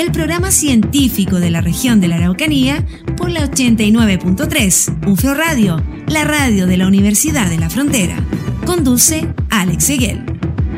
el programa científico de la región de la Araucanía por la 89.3 UFRO Radio, la radio de la Universidad de la Frontera. Conduce Alex Eguel.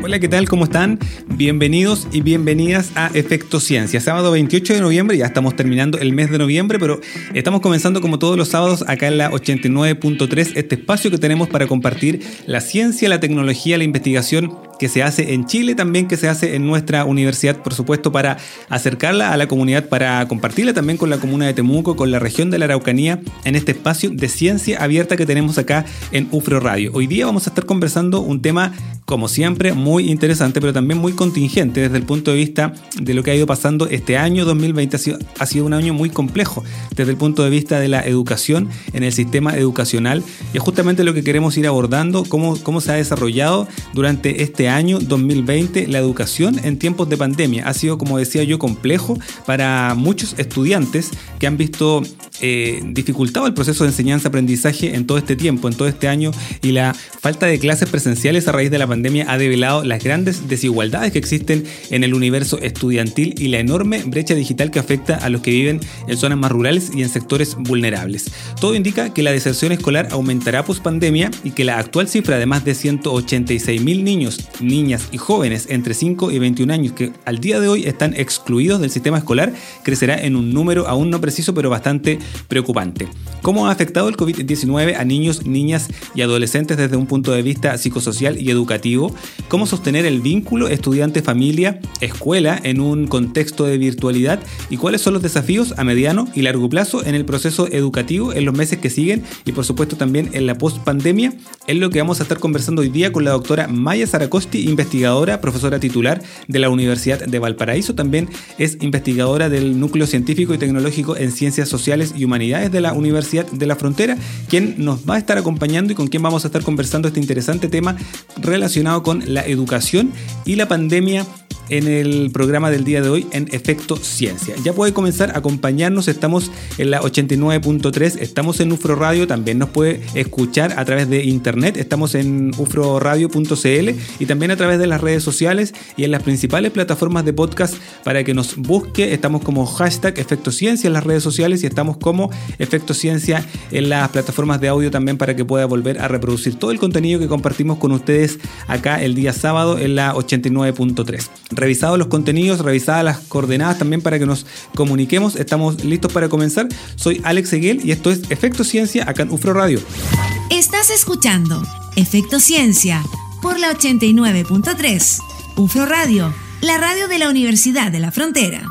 Hola, ¿qué tal? ¿Cómo están? Bienvenidos y bienvenidas a Efecto Ciencia. Sábado 28 de noviembre, ya estamos terminando el mes de noviembre, pero estamos comenzando como todos los sábados acá en la 89.3, este espacio que tenemos para compartir la ciencia, la tecnología, la investigación que se hace en Chile, también que se hace en nuestra universidad, por supuesto, para acercarla a la comunidad, para compartirla también con la comuna de Temuco, con la región de la Araucanía, en este espacio de ciencia abierta que tenemos acá en UFRO Radio. Hoy día vamos a estar conversando un tema, como siempre, muy interesante, pero también muy contingente desde el punto de vista de lo que ha ido pasando este año 2020. Ha sido, un año muy complejo desde el punto de vista de la educación en el sistema educacional y es justamente lo que queremos ir abordando, cómo, cómo se ha desarrollado durante este año 2020 la educación en tiempos de pandemia. Ha sido, como decía yo, complejo para muchos estudiantes que han visto eh, dificultado el proceso de enseñanza-aprendizaje en todo este tiempo, en todo este año, y la falta de clases presenciales a raíz de la pandemia ha develado las grandes desigualdades que existen en el universo estudiantil y la enorme brecha digital que afecta a los que viven en zonas más rurales y en sectores vulnerables. Todo indica que la deserción escolar aumentará post pandemia y que la actual cifra de más de 186 mil niños niñas y jóvenes entre 5 y 21 años que al día de hoy están excluidos del sistema escolar crecerá en un número aún no preciso pero bastante preocupante. ¿Cómo ha afectado el COVID-19 a niños, niñas y adolescentes desde un punto de vista psicosocial y educativo? ¿Cómo sostener el vínculo estudiante-familia, escuela en un contexto de virtualidad? ¿Y cuáles son los desafíos a mediano y largo plazo en el proceso educativo en los meses que siguen y por supuesto también en la post-pandemia? Es lo que vamos a estar conversando hoy día con la doctora Maya Zaracosti, investigadora, profesora titular de la Universidad de Valparaíso. También es investigadora del Núcleo Científico y Tecnológico en Ciencias Sociales y Humanidades de la Universidad de la Frontera, quien nos va a estar acompañando y con quien vamos a estar conversando este interesante tema relacionado con la educación y la pandemia en el programa del día de hoy en Efecto Ciencia. Ya puede comenzar a acompañarnos, estamos en la 89.3, estamos en UFRO Radio, también nos puede escuchar a través de internet, estamos en ufroradio.cl y también a través de las redes sociales y en las principales plataformas de podcast para que nos busque, estamos como hashtag Efecto Ciencia en las redes sociales y estamos como Efecto Ciencia en las plataformas de audio también para que pueda volver a reproducir todo el contenido que compartimos con ustedes acá el día sábado en la 89.3 revisados los contenidos, revisadas las coordenadas también para que nos comuniquemos. Estamos listos para comenzar. Soy Alex Eguel y esto es Efecto Ciencia acá en UFRO Radio. Estás escuchando Efecto Ciencia por la 89.3 UFRO Radio, la radio de la Universidad de la Frontera.